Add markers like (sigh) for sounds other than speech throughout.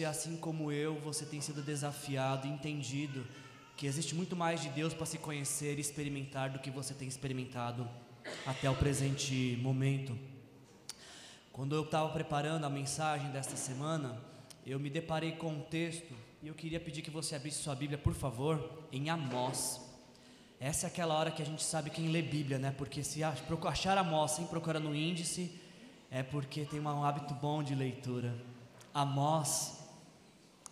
se assim como eu, você tem sido desafiado, entendido que existe muito mais de Deus para se conhecer e experimentar do que você tem experimentado até o presente momento. Quando eu estava preparando a mensagem desta semana, eu me deparei com um texto e eu queria pedir que você abrisse sua Bíblia, por favor, em Amós. Essa é aquela hora que a gente sabe quem lê Bíblia, né? Porque se achar Amós sem procurar no índice, é porque tem um hábito bom de leitura. Amós,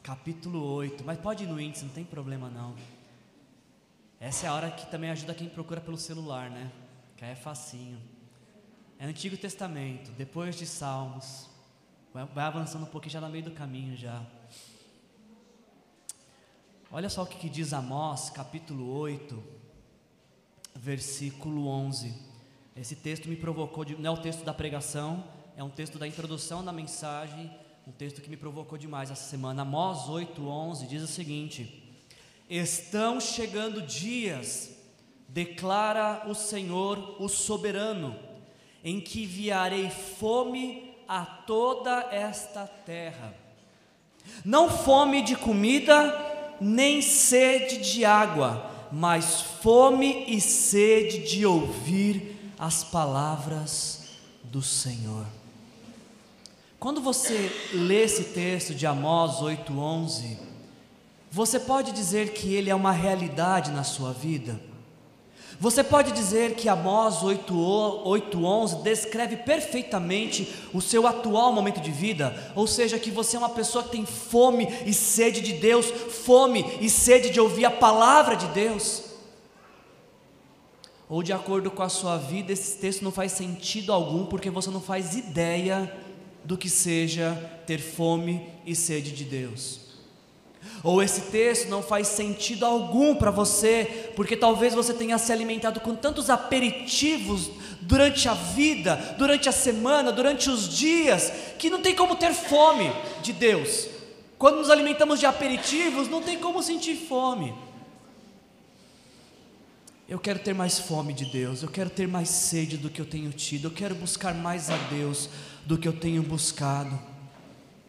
capítulo 8, mas pode ir no índice, não tem problema não. Essa é a hora que também ajuda quem procura pelo celular, né? Que aí é facinho. É Antigo Testamento, depois de Salmos. Vai, avançando um pouquinho já no meio do caminho já. Olha só o que, que diz Amós, capítulo 8, versículo 11. Esse texto me provocou, de, não é o texto da pregação, é um texto da introdução da mensagem, um texto que me provocou demais essa semana. Amós 8, 11 diz o seguinte: Estão chegando dias, declara o Senhor, o soberano, em que enviarei fome a toda esta terra. Não fome de comida, nem sede de água, mas fome e sede de ouvir as palavras do Senhor. Quando você lê esse texto de Amós 8:11, você pode dizer que ele é uma realidade na sua vida? Você pode dizer que Amós 8:11 descreve perfeitamente o seu atual momento de vida, ou seja, que você é uma pessoa que tem fome e sede de Deus, fome e sede de ouvir a palavra de Deus? Ou de acordo com a sua vida, esse texto não faz sentido algum porque você não faz ideia do que seja ter fome e sede de Deus. Ou esse texto não faz sentido algum para você, porque talvez você tenha se alimentado com tantos aperitivos durante a vida, durante a semana, durante os dias, que não tem como ter fome de Deus. Quando nos alimentamos de aperitivos, não tem como sentir fome. Eu quero ter mais fome de Deus, eu quero ter mais sede do que eu tenho tido, eu quero buscar mais a Deus do que eu tenho buscado.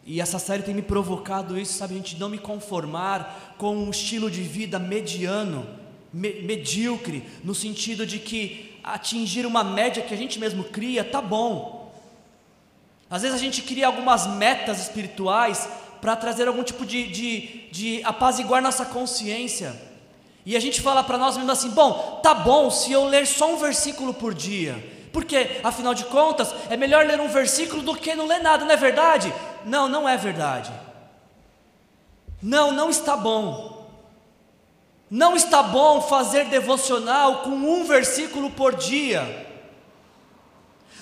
E essa série tem me provocado isso, sabe? A gente não me conformar com um estilo de vida mediano, me, medíocre, no sentido de que atingir uma média que a gente mesmo cria, tá bom. Às vezes a gente cria algumas metas espirituais para trazer algum tipo de, de, de apaziguar nossa consciência. E a gente fala para nós mesmos assim: bom, tá bom se eu ler só um versículo por dia. Porque, afinal de contas, é melhor ler um versículo do que não ler nada, não é verdade? Não, não é verdade. Não, não está bom. Não está bom fazer devocional com um versículo por dia.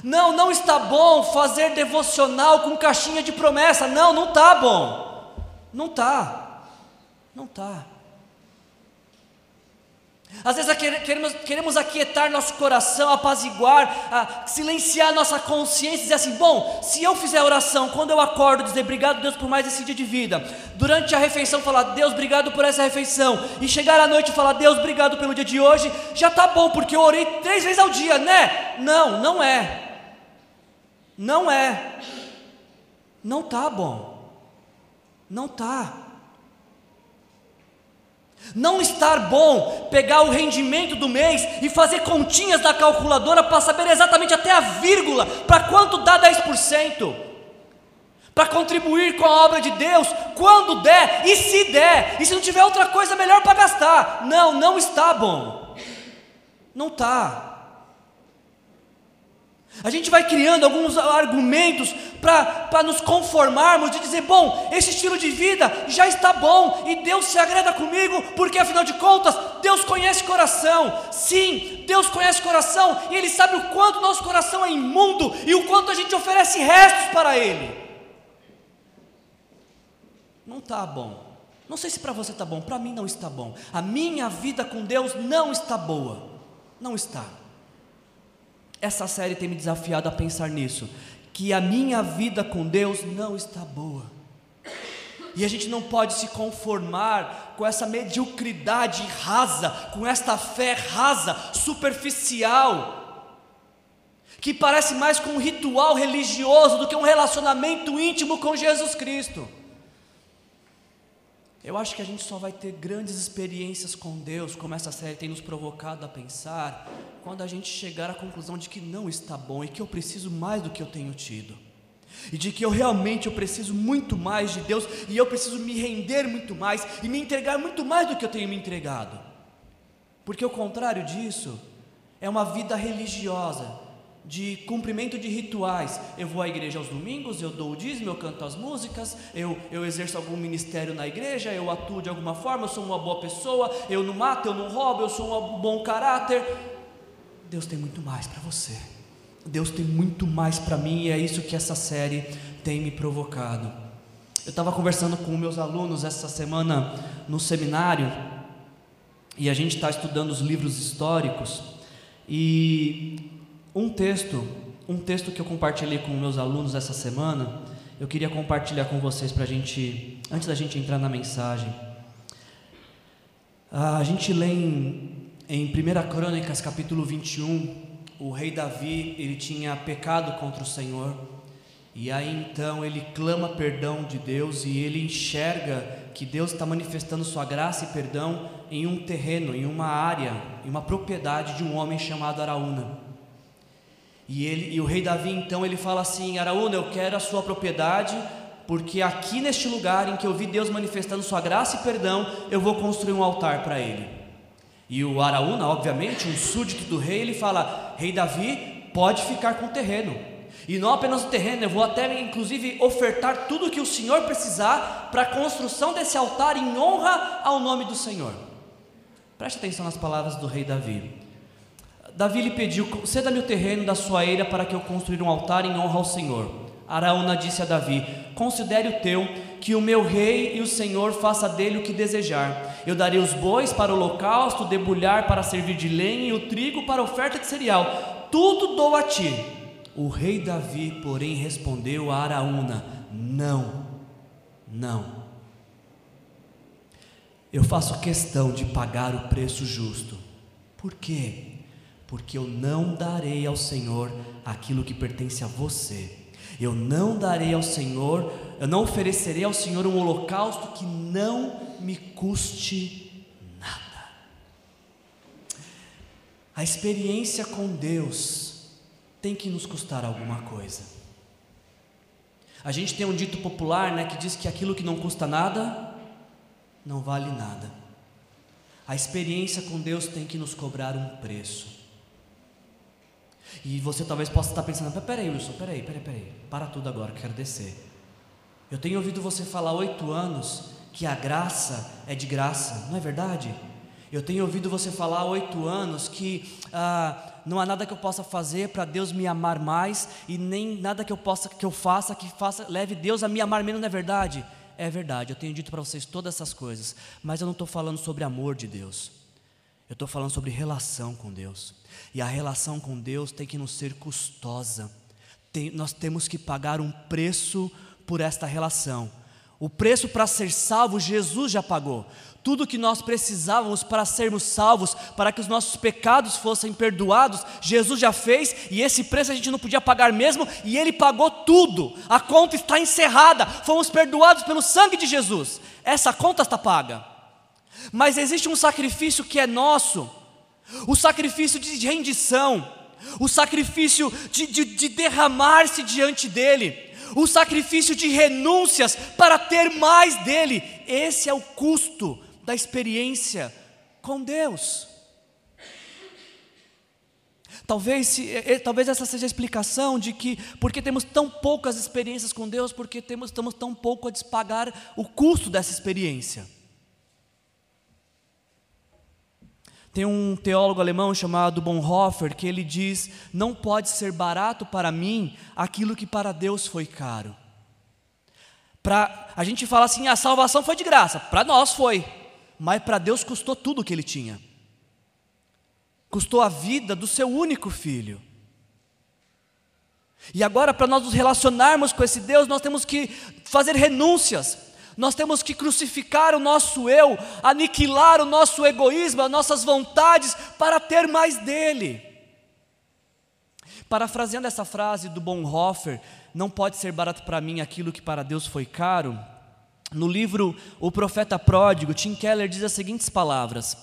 Não, não está bom fazer devocional com caixinha de promessa. Não, não está bom. Não está. Não está. Às vezes queremos, queremos aquietar nosso coração, apaziguar, silenciar nossa consciência e dizer assim: bom, se eu fizer oração, quando eu acordo, dizer obrigado, Deus, por mais esse dia de vida, durante a refeição, falar Deus, obrigado por essa refeição, e chegar à noite e falar Deus, obrigado pelo dia de hoje, já está bom, porque eu orei três vezes ao dia, né? Não, não é. Não é. Não está bom. Não está. Não estar bom pegar o rendimento do mês e fazer continhas da calculadora para saber exatamente até a vírgula, para quanto dá 10%, para contribuir com a obra de Deus, quando der e se der, e se não tiver outra coisa melhor para gastar. Não, não está bom. Não está. A gente vai criando alguns argumentos para nos conformarmos, de dizer, bom, esse estilo de vida já está bom e Deus se agrada comigo, porque afinal de contas, Deus conhece coração. Sim, Deus conhece coração e Ele sabe o quanto nosso coração é imundo e o quanto a gente oferece restos para Ele. Não está bom. Não sei se para você está bom, para mim não está bom. A minha vida com Deus não está boa. Não está. Essa série tem me desafiado a pensar nisso, que a minha vida com Deus não está boa. E a gente não pode se conformar com essa mediocridade rasa, com esta fé rasa, superficial, que parece mais com um ritual religioso do que um relacionamento íntimo com Jesus Cristo. Eu acho que a gente só vai ter grandes experiências com Deus, como essa série tem nos provocado a pensar, quando a gente chegar à conclusão de que não está bom e que eu preciso mais do que eu tenho tido. E de que eu realmente eu preciso muito mais de Deus e eu preciso me render muito mais e me entregar muito mais do que eu tenho me entregado. Porque o contrário disso é uma vida religiosa, de cumprimento de rituais. Eu vou à igreja aos domingos, eu dou o dízimo, eu canto as músicas, eu, eu exerço algum ministério na igreja, eu atuo de alguma forma, eu sou uma boa pessoa, eu não mato, eu não roubo, eu sou um bom caráter. Deus tem muito mais para você. Deus tem muito mais para mim e é isso que essa série tem me provocado. Eu estava conversando com meus alunos essa semana no seminário e a gente está estudando os livros históricos e um texto, um texto que eu compartilhei com meus alunos essa semana, eu queria compartilhar com vocês para a gente, antes da gente entrar na mensagem. Ah, a gente lê em, em 1 Crônicas, capítulo 21, o rei Davi, ele tinha pecado contra o Senhor, e aí então ele clama perdão de Deus e ele enxerga que Deus está manifestando sua graça e perdão em um terreno, em uma área, em uma propriedade de um homem chamado Araúna. E, ele, e o rei Davi então ele fala assim: Araúna, eu quero a sua propriedade, porque aqui neste lugar em que eu vi Deus manifestando sua graça e perdão, eu vou construir um altar para ele. E o Araúna, obviamente, um súdito do rei, ele fala: Rei Davi, pode ficar com o terreno. E não apenas o terreno, eu vou até inclusive ofertar tudo o que o Senhor precisar para a construção desse altar em honra ao nome do Senhor. Preste atenção nas palavras do rei Davi. Davi lhe pediu: Ceda-me o terreno da sua eira para que eu construir um altar em honra ao Senhor. Araúna disse a Davi: Considere o teu, que o meu rei e o Senhor faça dele o que desejar. Eu darei os bois para o holocausto, o debulhar para servir de lenha e o trigo para oferta de cereal. Tudo dou a ti. O rei Davi, porém, respondeu a Araúna: Não, não. Eu faço questão de pagar o preço justo. Por quê? Porque eu não darei ao Senhor aquilo que pertence a você. Eu não darei ao Senhor, eu não oferecerei ao Senhor um holocausto que não me custe nada. A experiência com Deus tem que nos custar alguma coisa. A gente tem um dito popular, né, que diz que aquilo que não custa nada não vale nada. A experiência com Deus tem que nos cobrar um preço. E você talvez possa estar pensando: peraí, Wilson, peraí, peraí, peraí, para tudo agora, que quero descer. Eu tenho ouvido você falar oito anos que a graça é de graça, não é verdade? Eu tenho ouvido você falar há oito anos que ah, não há nada que eu possa fazer para Deus me amar mais e nem nada que eu possa que eu faça que faça leve Deus a me amar menos, não é verdade? É verdade. Eu tenho dito para vocês todas essas coisas, mas eu não estou falando sobre amor de Deus. Eu estou falando sobre relação com Deus. E a relação com Deus tem que nos ser custosa. Tem, nós temos que pagar um preço por esta relação. O preço para ser salvo, Jesus já pagou. Tudo que nós precisávamos para sermos salvos, para que os nossos pecados fossem perdoados, Jesus já fez e esse preço a gente não podia pagar mesmo, e Ele pagou tudo. A conta está encerrada, fomos perdoados pelo sangue de Jesus. Essa conta está paga. Mas existe um sacrifício que é nosso, o sacrifício de rendição, o sacrifício de, de, de derramar-se diante dEle, o sacrifício de renúncias para ter mais dEle. Esse é o custo da experiência com Deus. Talvez, talvez essa seja a explicação de que, porque temos tão poucas experiências com Deus, porque temos, estamos tão pouco a despagar o custo dessa experiência. Tem um teólogo alemão chamado Bonhoeffer que ele diz: Não pode ser barato para mim aquilo que para Deus foi caro. Pra, a gente fala assim: a salvação foi de graça, para nós foi, mas para Deus custou tudo o que ele tinha. Custou a vida do seu único filho. E agora, para nós nos relacionarmos com esse Deus, nós temos que fazer renúncias, nós temos que crucificar o nosso eu, aniquilar o nosso egoísmo, as nossas vontades, para ter mais dele. Parafraseando essa frase do Bonhoeffer, não pode ser barato para mim aquilo que para Deus foi caro. no livro O Profeta Pródigo, Tim Keller diz as seguintes palavras: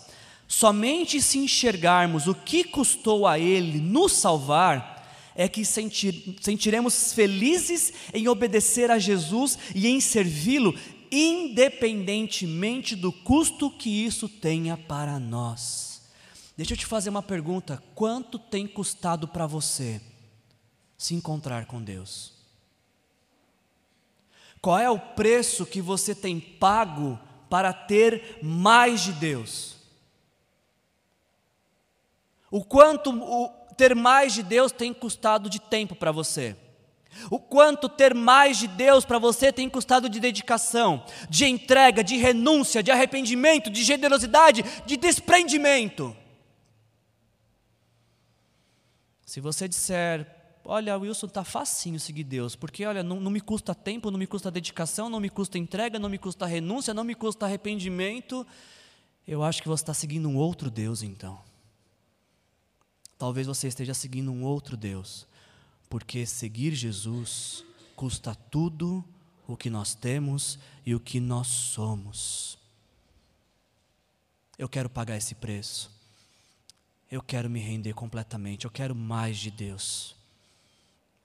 Somente se enxergarmos o que custou a Ele nos salvar, é que sentir, sentiremos felizes em obedecer a Jesus e em servi-lo, independentemente do custo que isso tenha para nós. Deixa eu te fazer uma pergunta: quanto tem custado para você se encontrar com Deus? Qual é o preço que você tem pago para ter mais de Deus? O quanto o ter mais de Deus tem custado de tempo para você? O quanto ter mais de Deus para você tem custado de dedicação, de entrega, de renúncia, de arrependimento, de generosidade, de desprendimento? Se você disser, olha, Wilson, está facinho seguir Deus, porque olha, não, não, me custa tempo, não me custa dedicação, não me custa entrega, não me custa renúncia, não me custa arrependimento, eu acho que você está seguindo um outro Deus então. Talvez você esteja seguindo um outro Deus, porque seguir Jesus custa tudo o que nós temos e o que nós somos. Eu quero pagar esse preço. Eu quero me render completamente. Eu quero mais de Deus.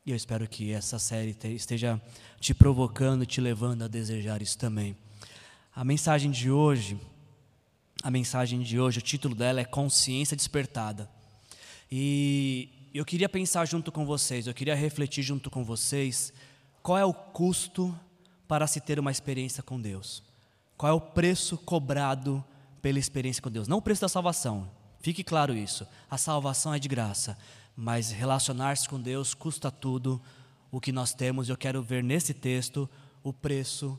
E eu espero que essa série esteja te provocando te levando a desejar isso também. A mensagem de hoje, a mensagem de hoje, o título dela é Consciência Despertada. E eu queria pensar junto com vocês, eu queria refletir junto com vocês qual é o custo para se ter uma experiência com Deus. Qual é o preço cobrado pela experiência com Deus? Não o preço da salvação, fique claro isso. A salvação é de graça, mas relacionar-se com Deus custa tudo o que nós temos. Eu quero ver nesse texto o preço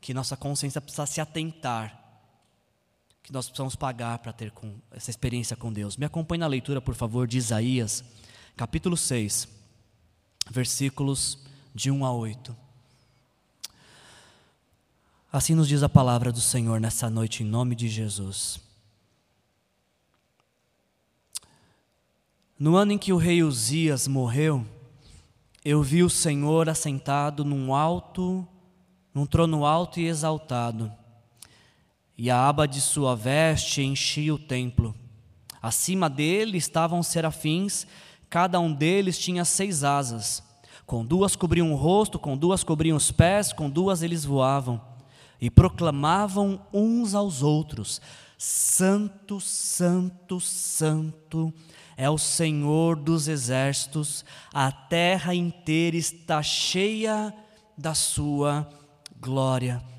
que nossa consciência precisa se atentar que nós precisamos pagar para ter com, essa experiência com Deus. Me acompanhe na leitura, por favor, de Isaías, capítulo 6, versículos de 1 a 8. Assim nos diz a palavra do Senhor nessa noite, em nome de Jesus. No ano em que o rei Uzias morreu, eu vi o Senhor assentado num alto, num trono alto e exaltado e a aba de sua veste enchia o templo. Acima dele estavam serafins, cada um deles tinha seis asas. Com duas cobriam o rosto, com duas cobriam os pés, com duas eles voavam. E proclamavam uns aos outros: Santo, Santo, Santo é o Senhor dos exércitos, a terra inteira está cheia da sua glória.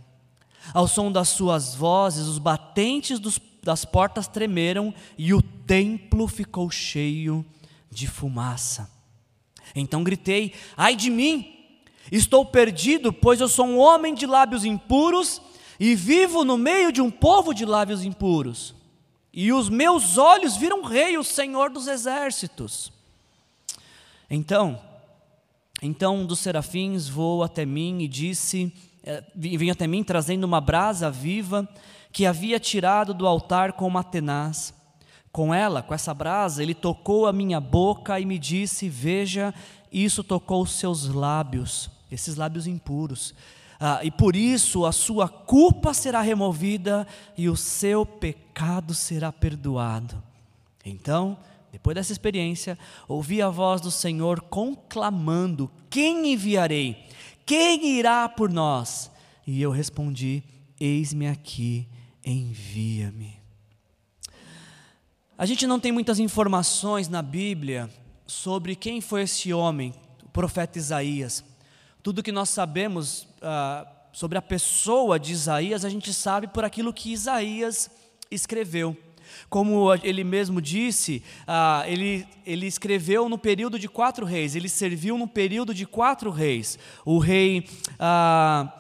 Ao som das suas vozes, os batentes dos, das portas tremeram e o templo ficou cheio de fumaça. Então gritei: Ai de mim! Estou perdido, pois eu sou um homem de lábios impuros e vivo no meio de um povo de lábios impuros. E os meus olhos viram Rei, o Senhor dos exércitos. Então, então um dos serafins voou até mim e disse: vinha até mim trazendo uma brasa viva que havia tirado do altar com uma tenaz. Com ela, com essa brasa, ele tocou a minha boca e me disse: Veja, isso tocou os seus lábios, esses lábios impuros. Ah, e por isso a sua culpa será removida e o seu pecado será perdoado. Então, depois dessa experiência, ouvi a voz do Senhor conclamando: Quem enviarei? Quem irá por nós? E eu respondi: Eis-me aqui, envia-me. A gente não tem muitas informações na Bíblia sobre quem foi esse homem, o profeta Isaías. Tudo que nós sabemos ah, sobre a pessoa de Isaías, a gente sabe por aquilo que Isaías escreveu. Como ele mesmo disse, ah, ele, ele escreveu no período de quatro reis, ele serviu no período de quatro reis: o rei ah,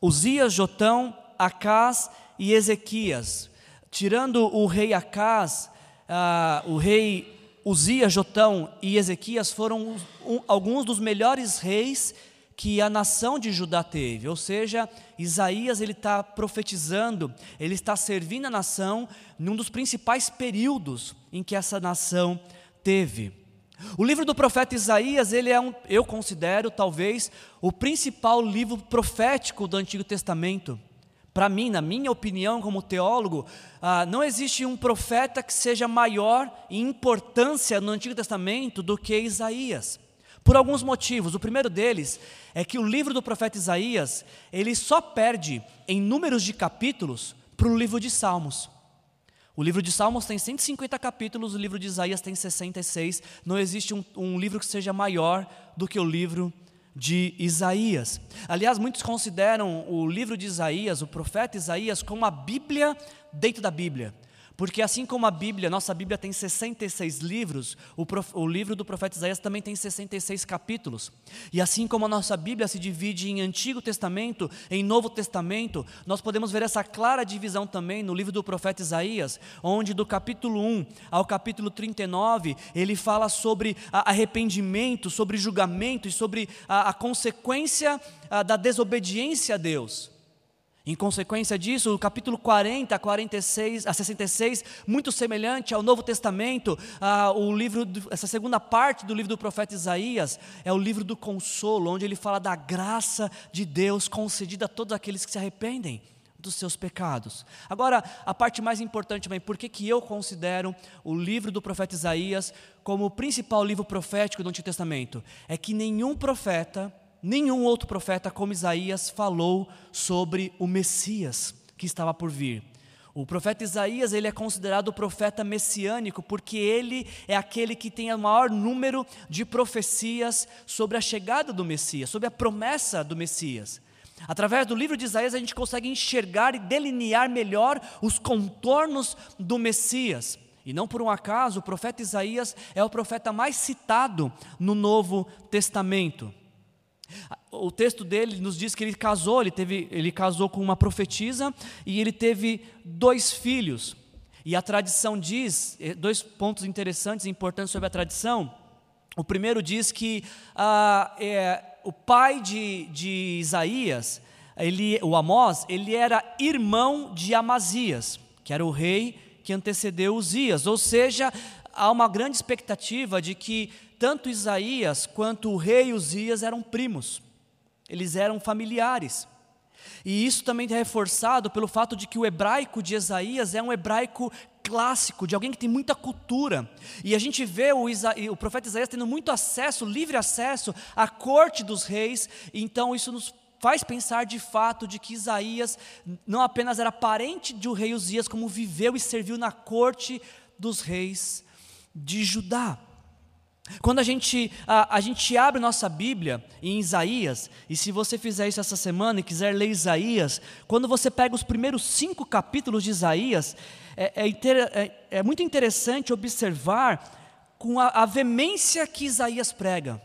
Uzias, Jotão, Acás e Ezequias. Tirando o rei Acás, ah, o rei Uzias, Jotão e Ezequias foram um, alguns dos melhores reis que a nação de Judá teve, ou seja, Isaías ele está profetizando, ele está servindo a nação num dos principais períodos em que essa nação teve. O livro do profeta Isaías, ele é um, eu considero talvez o principal livro profético do Antigo Testamento. Para mim, na minha opinião, como teólogo, ah, não existe um profeta que seja maior em importância no Antigo Testamento do que Isaías. Por alguns motivos. O primeiro deles é que o livro do profeta Isaías, ele só perde em números de capítulos para o livro de Salmos. O livro de Salmos tem 150 capítulos, o livro de Isaías tem 66. Não existe um, um livro que seja maior do que o livro de Isaías. Aliás, muitos consideram o livro de Isaías, o profeta Isaías, como a Bíblia dentro da Bíblia. Porque assim como a Bíblia, nossa Bíblia tem 66 livros, o, prof, o, livro do profeta Isaías também tem 66 capítulos. E assim como a nossa Bíblia se divide em Antigo Testamento, em Novo Testamento, nós podemos ver essa clara divisão também no livro do profeta Isaías, onde do capítulo 1 ao capítulo 39, ele fala sobre arrependimento, sobre julgamento e sobre a, a consequência a, da desobediência a Deus. Em consequência disso, o capítulo 40 a 46 a 66, muito semelhante ao Novo Testamento, ah, o livro, essa segunda parte do livro do profeta Isaías é o livro do consolo, onde ele fala da graça de Deus concedida a todos aqueles que se arrependem dos seus pecados. Agora, a parte mais importante também, por que, que eu considero o livro do profeta Isaías como o principal livro profético do Antigo Testamento? É que nenhum profeta nenhum outro profeta como Isaías falou sobre o Messias que estava por vir. O profeta Isaías, ele é considerado o profeta messiânico, porque ele é aquele que tem o maior número de profecias sobre a chegada do Messias, sobre a promessa do Messias. Através do livro de Isaías a gente consegue enxergar e delinear melhor os contornos do Messias. E não por um acaso, o profeta Isaías é o profeta mais citado no Novo Testamento. O texto dele nos diz que ele casou, ele, teve, ele casou com uma profetisa e ele teve dois filhos. E a tradição diz, eh, dois pontos interessantes e importantes sobre a tradição. O primeiro diz que ah, é, o pai de, de Isaías, ele, o Amós, ele era irmão de Amazias, que era o rei que antecedeu Uzias. Ou seja, há uma grande expectativa de que tanto Isaías quanto o rei Uzias eram primos, eles eram familiares. E isso também é reforçado pelo fato de que o hebraico de Isaías é um hebraico clássico, de alguém que tem muita cultura. E a gente vê o, Isa, o profeta Isaías tendo muito acesso, livre acesso à corte dos reis, então isso nos faz pensar de fato de que Isaías não apenas era parente de o rei Uzias, como viveu e serviu na corte dos reis de Judá. Quando a gente, a, a, gente abre nossa Bíblia em Isaías, e se você fizer isso essa semana e quiser ler Isaías, quando você pega os primeiros cinco capítulos de Isaías, é, é, é, é muito interessante observar com a, a veemência que Isaías prega,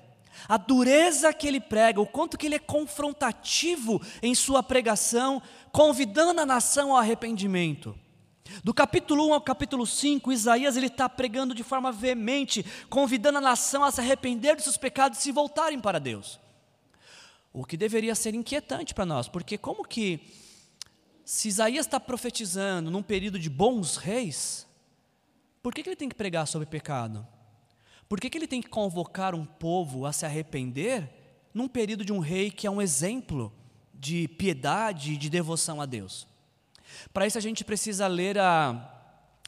a dureza que ele prega, o quanto que ele é confrontativo em sua pregação, convidando a nação ao arrependimento. Do capítulo 1 ao capítulo 5, Isaías ele está pregando de forma veemente, convidando a nação a se arrepender dos seus pecados e se voltarem para Deus. O que deveria ser inquietante para nós, porque como que, se Isaías está profetizando num período de bons reis, por que, que ele tem que pregar sobre pecado? Por que, que ele tem que convocar um povo a se arrepender num período de um rei que é um exemplo de piedade e de devoção a Deus? Para isso a gente precisa ler a,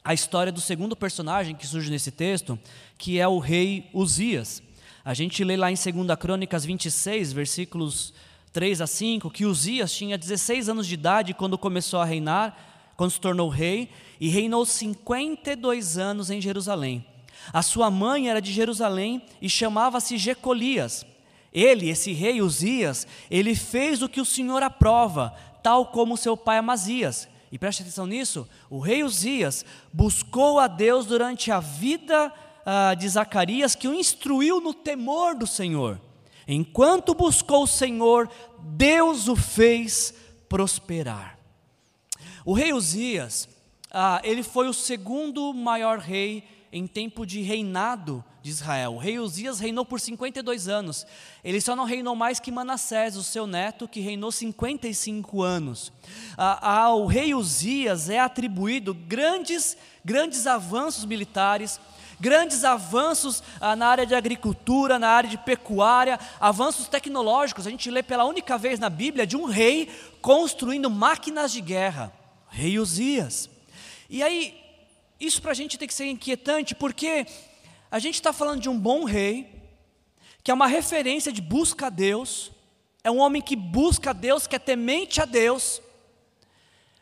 a história do segundo personagem que surge nesse texto, que é o rei Uzias. A gente lê lá em 2 Crônicas 26, versículos 3 a 5, que Uzias tinha 16 anos de idade quando começou a reinar, quando se tornou rei, e reinou 52 anos em Jerusalém. A sua mãe era de Jerusalém e chamava-se Jecolias. Ele, esse rei Uzias, ele fez o que o Senhor aprova, tal como seu pai Amazias, e preste atenção nisso: o rei Uzias buscou a Deus durante a vida uh, de Zacarias, que o instruiu no temor do Senhor. Enquanto buscou o Senhor, Deus o fez prosperar. O rei Uzias, uh, ele foi o segundo maior rei em tempo de reinado de Israel. O rei Uzias reinou por 52 anos. Ele só não reinou mais que Manassés, o seu neto, que reinou 55 anos. Ao rei Uzias é atribuído grandes, grandes avanços militares, grandes avanços ah, na área de agricultura, na área de pecuária, avanços tecnológicos. A gente lê pela única vez na Bíblia de um rei construindo máquinas de guerra, rei Uzias. E aí, isso para a gente tem que ser inquietante, porque a gente está falando de um bom rei, que é uma referência de busca a Deus, é um homem que busca a Deus, que é temente a Deus,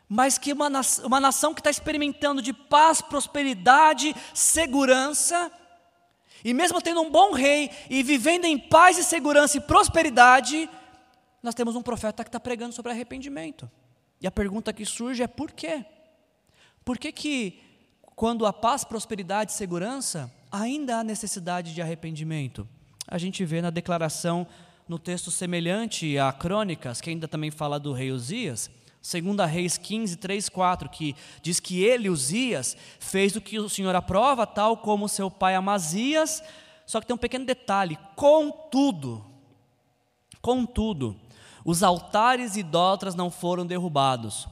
mas que uma, uma nação que está experimentando de paz, prosperidade, segurança, e mesmo tendo um bom rei e vivendo em paz e segurança e prosperidade, nós temos um profeta que está pregando sobre arrependimento. E a pergunta que surge é por quê? Por que, que quando há paz, prosperidade e segurança, ainda há necessidade de arrependimento? A gente vê na declaração, no texto semelhante a Crônicas, que ainda também fala do rei Uzias, 2 Reis 15, 3, 4, que diz que ele, Uzias, fez o que o Senhor aprova, tal como seu pai Amazias, só que tem um pequeno detalhe: contudo, contudo, os altares idólatras não foram derrubados.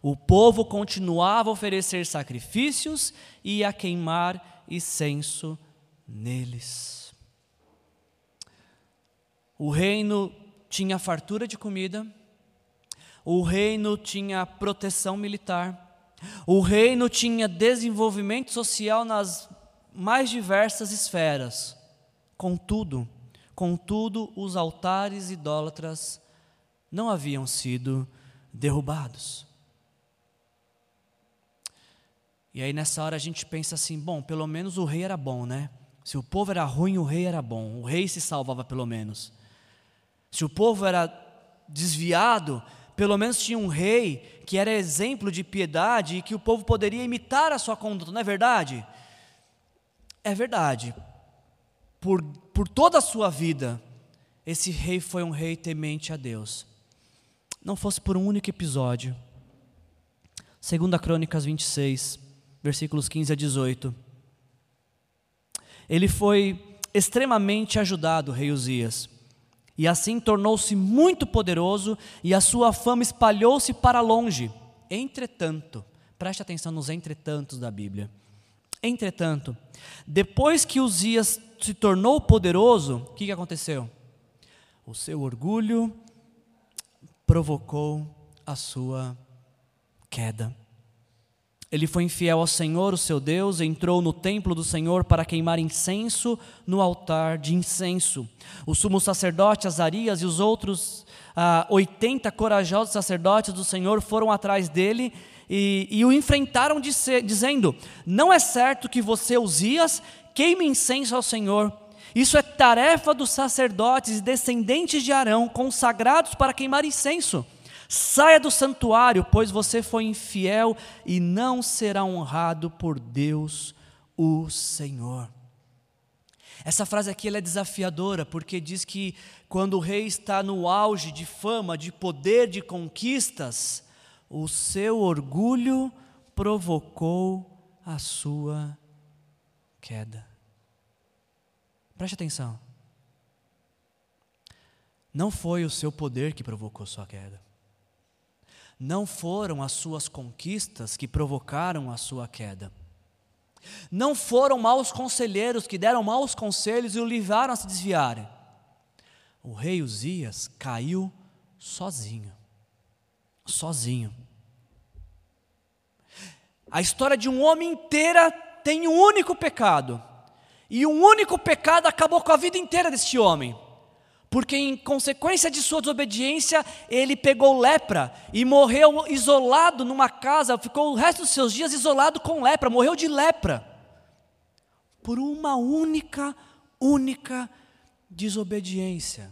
O povo continuava a oferecer sacrifícios e a queimar incenso neles. O reino tinha fartura de comida, o reino tinha proteção militar, o reino tinha desenvolvimento social nas mais diversas esferas. Contudo, contudo, os altares idólatras não haviam sido derrubados. E aí nessa hora a gente pensa assim: bom, pelo menos o rei era bom, né? Se o povo era ruim, o rei era bom. O rei se salvava pelo menos. Se o povo era desviado, pelo menos tinha um rei que era exemplo de piedade e que o povo poderia imitar a sua conduta, não é verdade? É verdade. Por, por toda a sua vida, esse rei foi um rei temente a Deus. Não fosse por um único episódio. Segunda Crônicas 26, versículos 15 a 18. Ele foi extremamente ajudado, rei Uzias e assim tornou-se muito poderoso e a sua fama espalhou-se para longe. Entretanto, preste atenção nos entretantos da Bíblia. Entretanto, depois que Uzias se tornou poderoso, o que, que aconteceu? O seu orgulho provocou a sua queda. Ele foi infiel ao Senhor, o seu Deus, entrou no templo do Senhor para queimar incenso no altar de incenso. O sumo sacerdote Azarias e os outros ah, 80 corajosos sacerdotes do Senhor foram atrás dele e, e o enfrentaram dizendo: Não é certo que você, Uzias, queime incenso ao Senhor. Isso é tarefa dos sacerdotes e descendentes de Arão, consagrados para queimar incenso. Saia do santuário, pois você foi infiel e não será honrado por Deus, o Senhor. Essa frase aqui é desafiadora, porque diz que quando o rei está no auge de fama, de poder, de conquistas, o seu orgulho provocou a sua queda. Preste atenção. Não foi o seu poder que provocou sua queda não foram as suas conquistas que provocaram a sua queda. Não foram maus conselheiros que deram maus conselhos e o levaram a se desviar. O rei Uzias caiu sozinho. Sozinho. A história de um homem inteira tem um único pecado. E um único pecado acabou com a vida inteira deste homem porque em consequência de sua desobediência, ele pegou lepra e morreu isolado numa casa, ficou o resto dos seus dias isolado com lepra, morreu de lepra. Por uma única, única desobediência.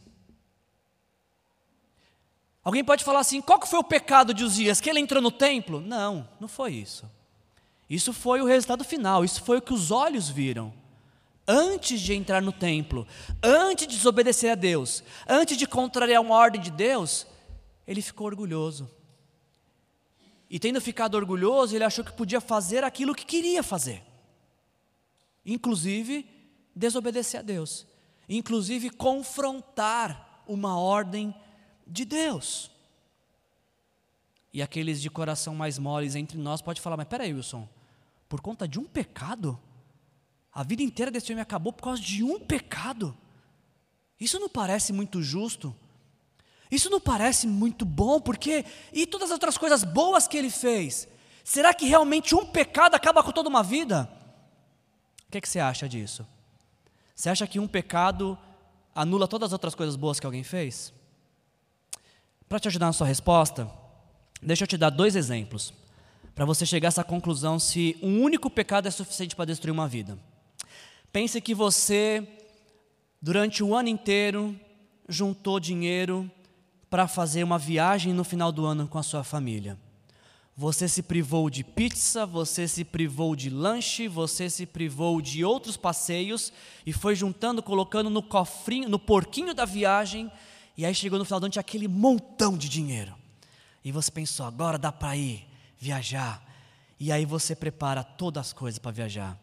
Alguém pode falar assim: qual que foi o pecado de Uzias? Que ele entrou no templo? Não, não foi isso. Isso foi o resultado final, isso foi o que os olhos viram antes de entrar no templo, antes de desobedecer a Deus, antes de contrariar uma ordem de Deus, ele ficou orgulhoso. E tendo ficado orgulhoso, ele achou que podia fazer aquilo que queria fazer, inclusive desobedecer a Deus, inclusive confrontar uma ordem de Deus. E aqueles de coração mais moles entre nós pode falar: mas peraí, Wilson, por conta de um pecado, A vida inteira desse homem acabou por causa de um pecado. Isso não parece muito justo? Isso não parece muito bom? Porque e todas as outras coisas boas que ele fez? Será que realmente um pecado acaba com toda uma vida? O que, é que você acha disso? Você acha que um pecado anula todas as outras coisas boas que alguém fez? Para te ajudar na sua resposta, deixa eu te dar dois exemplos para você chegar a essa conclusão se um único pecado é suficiente para destruir uma vida. Pense que você, durante o ano inteiro, juntou dinheiro para fazer uma viagem no final do ano com a sua família. Você se privou de pizza, você se privou de lanche, você se privou de outros passeios e foi juntando, colocando no cofrinho, no porquinho da viagem, e aí chegou no final do ano tinha aquele montão de dinheiro. E você pensou, agora dá para ir viajar. E aí você prepara todas as coisas para viajar.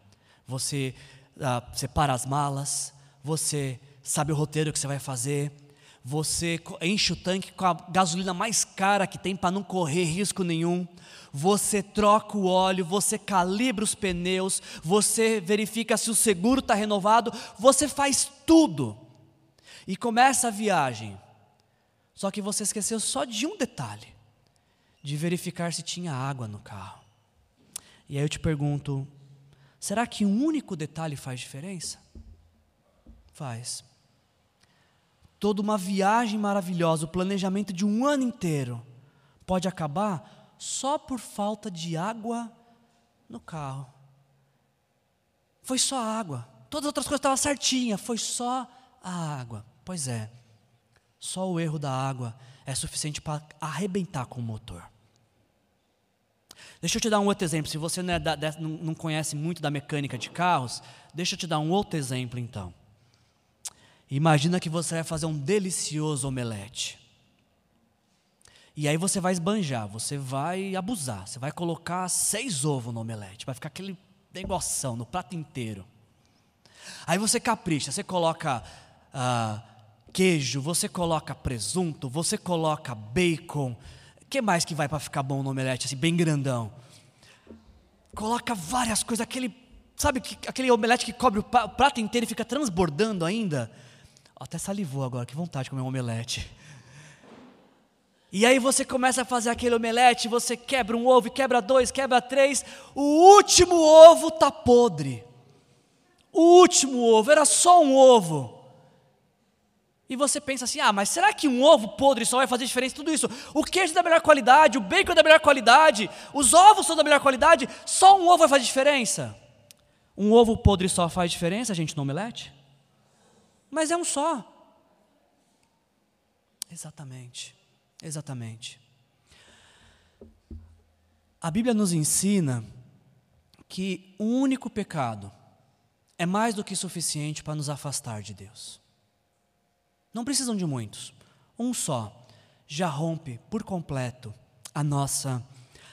Você ah, separa as malas, você sabe o roteiro que você vai fazer, você enche o tanque com a gasolina mais cara que tem para não correr risco nenhum, você troca o óleo, você calibra os pneus, você verifica se o seguro está renovado, você faz tudo e começa a viagem. Só que você esqueceu só de um detalhe: de verificar se tinha água no carro. E aí eu te pergunto: será que um único detalhe faz diferença? Faz toda uma viagem maravilhosa, o planejamento de um ano inteiro, pode acabar só por falta de água no carro. Foi só água. Todas as outras coisas estavam certinhas, foi só a água. Pois é, só o erro da água é suficiente para arrebentar com o motor. Deixa eu te dar um outro exemplo. Se você não, é da, não conhece muito da mecânica de carros, deixa eu te dar um outro exemplo então. Imagina que você vai fazer um delicioso omelete. E aí você vai esbanjar, você vai abusar, você vai colocar seis ovos no omelete, vai ficar aquele negoção no prato inteiro. Aí você capricha, você coloca ah, queijo, você coloca presunto, você coloca bacon. Que mais que vai para ficar bom no omelete, assim, bem grandão? Coloca várias coisas, aquele, sabe, aquele omelete que cobre o prato inteiro e fica transbordando ainda. Até salivou agora, que vontade de comer um omelete. E aí você começa a fazer aquele omelete, você quebra um ovo, quebra dois, quebra três, o último ovo está podre. O último ovo, era só um ovo. E você pensa assim: ah, mas será que um ovo podre só vai fazer diferença? Tudo isso. O queijo é da melhor qualidade, o bacon é da melhor qualidade, os ovos são da melhor qualidade, só um ovo vai fazer diferença? Um ovo podre só faz diferença, gente, no omelete? Mas é um só. Exatamente, exatamente. A Bíblia nos ensina que um único pecado é mais do que suficiente para nos afastar de Deus. Não precisam de muitos. Um só já rompe por completo a nossa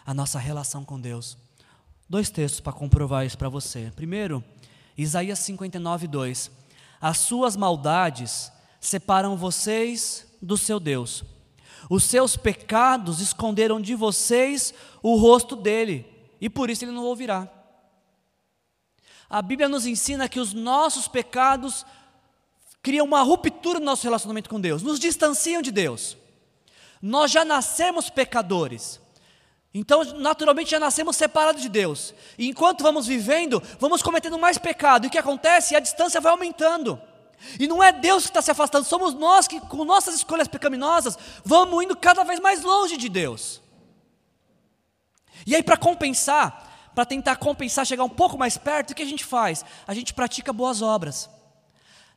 a nossa relação com Deus. Dois textos para comprovar isso para você. Primeiro, Isaías 59, 2. As suas maldades separam vocês do seu Deus. Os seus pecados esconderam de vocês o rosto dele, e por isso ele não ouvirá. A Bíblia nos ensina que os nossos pecados criam uma ruptura no nosso relacionamento com Deus, nos distanciam de Deus. Nós já nascemos pecadores. Então, naturalmente, já nascemos separados de Deus. E enquanto vamos vivendo, vamos cometendo mais pecado. E o que acontece? A distância vai aumentando. E não é Deus que está se afastando, somos nós que, com nossas escolhas pecaminosas, vamos indo cada vez mais longe de Deus. E aí, para compensar, para tentar compensar, chegar um pouco mais perto, o que a gente faz? A gente pratica boas obras.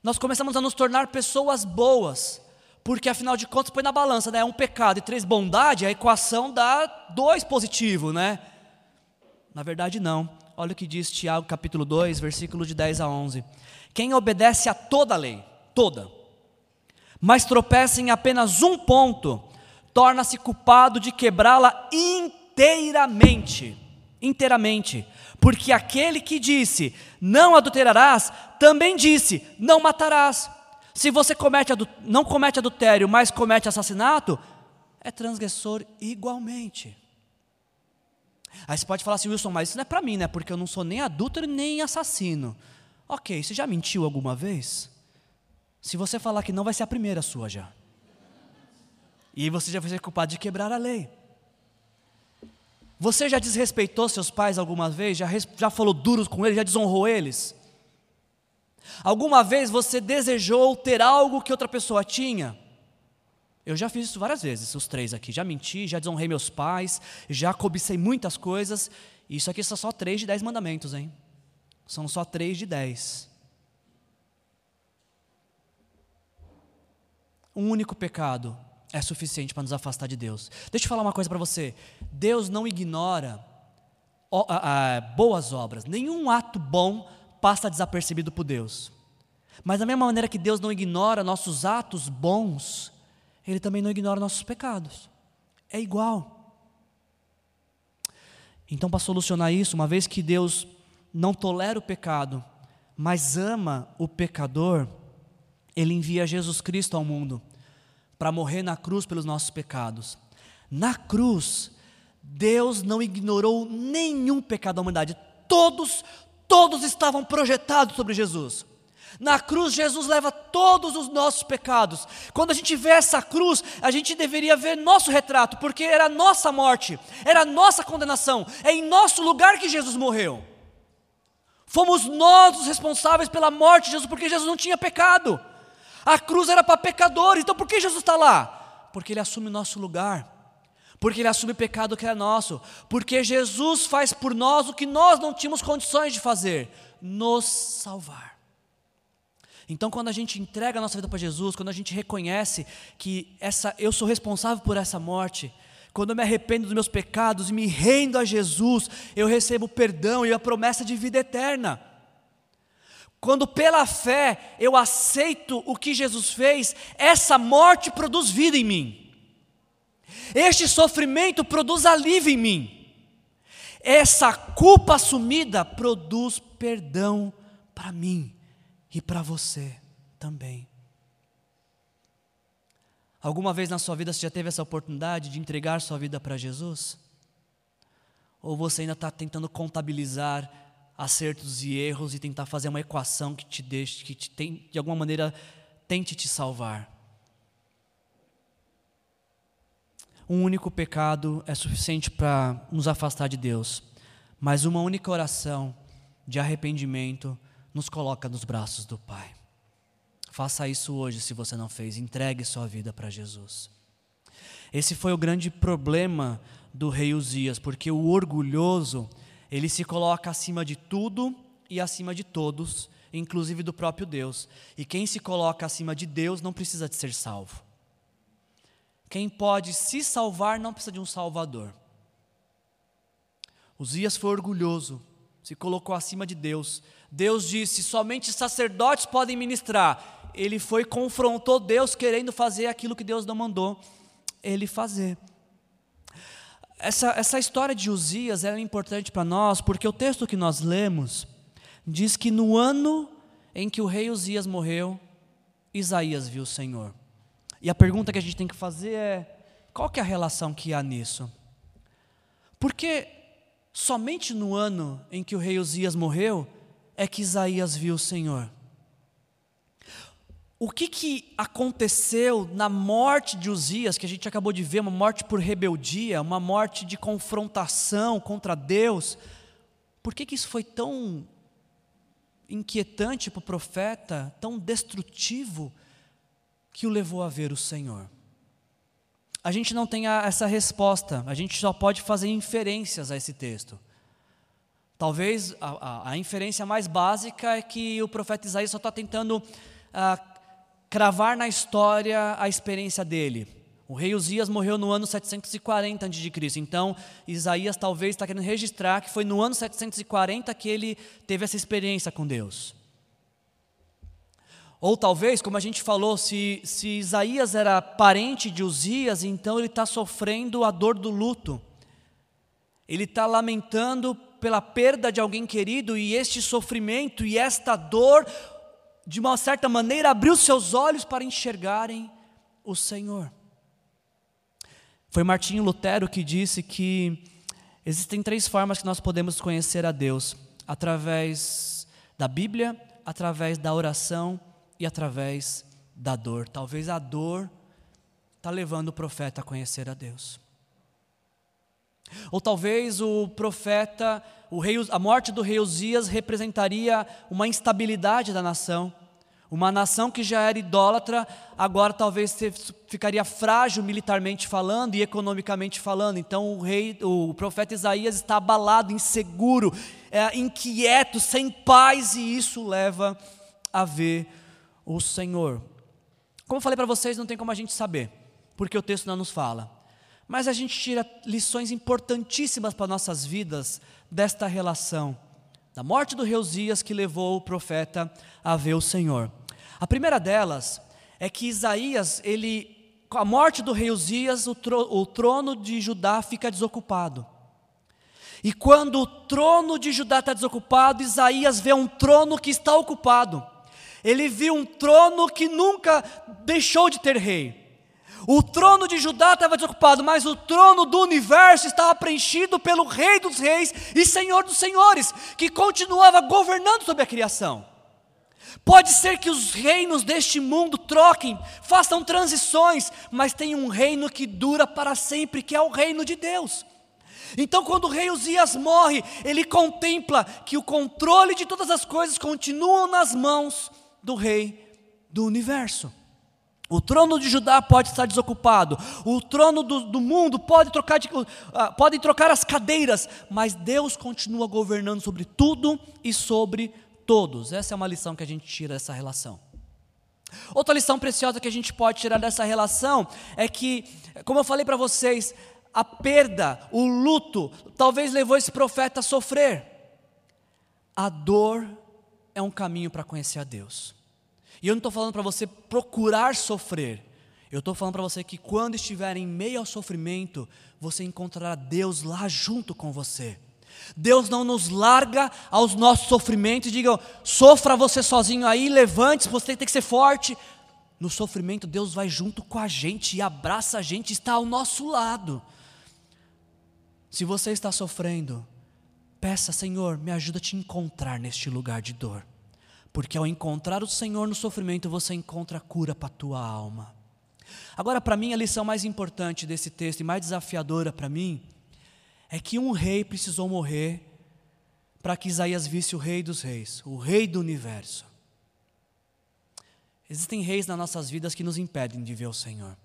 Nós começamos a nos tornar pessoas boas. Porque afinal de contas, põe na balança, né? Um pecado e três bondade, a equação dá dois positivo, né? Na verdade, não. Olha o que diz Tiago capítulo 2, versículo de 10 a 11. Quem obedece a toda a lei, toda, mas tropeça em apenas um ponto, torna-se culpado de quebrá-la inteiramente. Inteiramente. Porque aquele que disse, não adulterarás, também disse, não matarás. Se você comete não comete adultério, mas comete assassinato, é transgressor igualmente. Aí você pode falar assim, Wilson, mas isso não é para mim, né? Porque eu não sou nem adúltero nem assassino. Ok, você já mentiu alguma vez? Se você falar que não, vai ser a primeira sua já. E você já vai ser culpado de quebrar a lei. Você já desrespeitou seus pais alguma vez? Já, já falou duros com eles? Já desonrou eles? Alguma vez você desejou ter algo que outra pessoa tinha? Eu já fiz isso várias vezes, os três aqui. Já menti, já desonrei meus pais, já cobicei muitas coisas. Isso aqui são só três de dez mandamentos, hein? São só três de dez. Um único pecado é suficiente para nos afastar de Deus. Deixa eu falar uma coisa para você. Deus não ignora boas obras. Nenhum ato bom passa desapercebido por Deus. Mas da mesma maneira que Deus não ignora nossos atos bons, Ele também não ignora nossos pecados. É igual. Então, para solucionar isso, uma vez que Deus não tolera o pecado, mas ama o pecador, Ele envia Jesus Cristo ao mundo para morrer na cruz pelos nossos pecados. Na cruz, Deus não ignorou nenhum pecado da humanidade. Todos, todos estavam projetados sobre Jesus. Na cruz, Jesus leva todos os nossos pecados. Quando a gente vê essa cruz, a gente deveria ver nosso retrato, porque era a nossa morte, era a nossa condenação, é em nosso lugar que Jesus morreu. Fomos nós os responsáveis pela morte de Jesus, porque Jesus não tinha pecado. A cruz era para pecadores, então por que Jesus está lá? Porque Ele assume nosso lugar, porque Ele assume o pecado que é nosso, porque Jesus faz por nós o que nós não tínhamos condições de fazer nos salvar. Então, quando a gente entrega a nossa vida para Jesus, quando a gente reconhece que essa, eu sou responsável por essa morte, quando eu me arrependo dos meus pecados e me rendo a Jesus, eu recebo perdão e a promessa de vida eterna. Quando pela fé eu aceito o que Jesus fez, essa morte produz vida em mim. Este sofrimento produz alívio em mim. Essa culpa assumida produz perdão para mim e para você também. Alguma vez na sua vida você já teve essa oportunidade de entregar sua vida para Jesus? Ou você ainda está tentando contabilizar acertos e erros e tentar fazer uma equação que te deixe, que te tem, de alguma maneira tente te salvar. Um único pecado é suficiente para nos afastar de Deus, mas uma única oração de arrependimento nos coloca nos braços do Pai. Faça isso hoje se você não fez, entregue sua vida para Jesus. Esse foi o grande problema do rei Uzias, porque o orgulhoso ele se coloca acima de tudo e acima de todos, inclusive do próprio Deus. E quem se coloca acima de Deus não precisa de ser salvo. Quem pode se salvar não precisa de um salvador. Uzias foi orgulhoso, se colocou acima de Deus. Deus disse: somente sacerdotes podem ministrar. Ele foi confrontou Deus querendo fazer aquilo que Deus não mandou ele fazer. Essa, essa história de Uzias é importante para nós, porque o texto que nós lemos diz que no ano em que o rei Uzias morreu, Isaías viu o Senhor. E a pergunta que a gente tem que fazer é: qual que é a relação que há nisso? Porque somente no ano em que o rei Uzias morreu é que Isaías viu o Senhor. O que, que aconteceu na morte de Uzias, que a gente acabou de ver, uma morte por rebeldia, uma morte de confrontação contra Deus? Por que, que isso foi tão inquietante para o profeta, tão destrutivo, que o levou a ver o Senhor? A gente não tem a, essa resposta, a gente só pode fazer inferências a esse texto. Talvez a, a, a inferência mais básica é que o profeta Isaías só está tentando ah, cravar na história a experiência dele. O rei Uzias morreu no ano 740 a.C. Então, Isaías talvez está querendo registrar que foi no ano 740 que ele teve essa experiência com Deus. Ou talvez, como a gente falou, se, se Isaías era parente de Uzias, então ele está sofrendo a dor do luto. Ele está lamentando pela perda de alguém querido, e este sofrimento e esta dor de uma certa maneira, abriu seus olhos para enxergarem o Senhor. Foi Martinho Lutero que disse que existem três formas que nós podemos conhecer a Deus: através da Bíblia, através da oração e através da dor. Talvez a dor está levando o profeta a conhecer a Deus. Ou talvez o profeta, o rei, a morte do rei Uzias representaria uma instabilidade da nação. Uma nação que já era idólatra, agora talvez ficaria frágil militarmente falando e economicamente falando. Então o rei, o profeta Isaías está abalado, inseguro, é, inquieto, sem paz, e isso leva a ver o Senhor. Como eu falei para vocês, não tem como a gente saber, porque o texto não nos fala. Mas a gente tira lições importantíssimas para nossas vidas desta relação da morte do rei Uzias que levou o profeta a ver o Senhor. A primeira delas é que Isaías, ele, com a morte do rei Uzias, o, o trono de Judá fica desocupado. E quando o trono de Judá está desocupado, Isaías vê um trono que está ocupado. Ele viu um trono que nunca deixou de ter rei. O trono de Judá estava desocupado, mas o trono do universo estava preenchido pelo Rei dos Reis e Senhor dos Senhores, que continuava governando sobre a criação. Pode ser que os reinos deste mundo troquem, façam transições, mas tem um reino que dura para sempre, que é o reino de Deus. Então, quando o rei Uzias morre, ele contempla que o controle de todas as coisas continuam nas mãos do rei do universo. O trono de Judá pode estar desocupado, o trono do, do mundo pode trocar, de, uh, pode trocar as cadeiras, mas Deus continua governando sobre tudo e sobre todos. Essa é uma lição que a gente tira dessa relação. Outra lição preciosa que a gente pode tirar dessa relação é que, como eu falei para vocês, a perda, o luto, talvez levou esse profeta a sofrer. A dor é um caminho para conhecer a Deus. E eu não estou falando para você procurar sofrer. Eu estou falando para você que quando estiver em meio ao sofrimento, você encontrará Deus lá junto com você. Deus não nos larga aos nossos sofrimentos diga, sofra você sozinho aí, levante, você tem que ser forte. No sofrimento, Deus vai junto com a gente e abraça a gente, está ao nosso lado. Se você está sofrendo, peça, Senhor, me ajuda a te encontrar neste lugar de dor. Porque ao encontrar o Senhor no sofrimento, você encontra cura para a tua alma. Agora, para mim, a lição mais importante desse texto e mais desafiadora para mim é que um rei precisou morrer para que Isaías visse o rei dos reis, o rei do universo. Existem reis nas nossas vidas que nos impedem de ver o Senhor.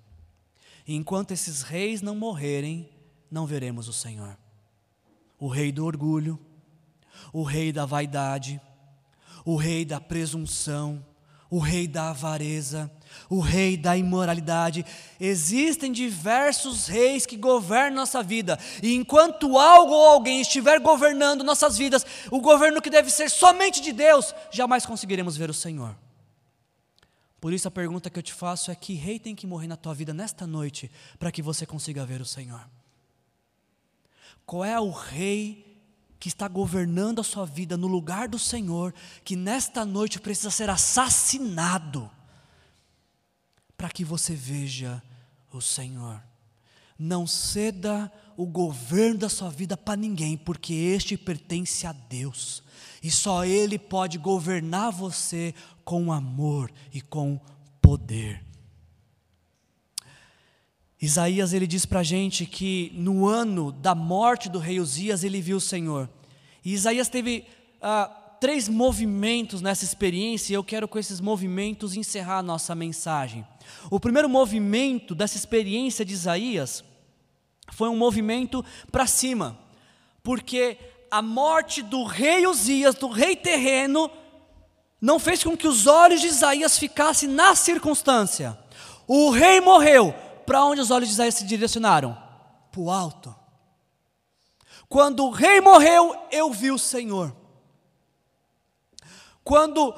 E enquanto esses reis não morrerem, não veremos o Senhor. O rei do orgulho, o rei da vaidade, o rei da presunção, o rei da avareza, o rei da imoralidade. Existem diversos reis que governam nossa vida, e enquanto algo ou alguém estiver governando nossas vidas, o governo que deve ser somente de Deus, jamais conseguiremos ver o Senhor. Por isso a pergunta que eu te faço é: que rei tem que morrer na tua vida nesta noite para que você consiga ver o Senhor? Qual é o rei que está governando a sua vida no lugar do Senhor, que nesta noite precisa ser assassinado, para que você veja o Senhor. Não ceda o governo da sua vida para ninguém, porque este pertence a Deus, e só Ele pode governar você com amor e com poder. Isaías ele diz para a gente que no ano da morte do rei Uzias ele viu o Senhor. E Isaías teve ah, três movimentos nessa experiência e eu quero com esses movimentos encerrar a nossa mensagem. O primeiro movimento dessa experiência de Isaías foi um movimento para cima, porque a morte do rei Uzias, do rei terreno, não fez com que os olhos de Isaías ficassem na circunstância. O rei morreu, para onde os olhos de Isaías se direcionaram? Para o alto. Quando o rei morreu, eu vi o Senhor. Quando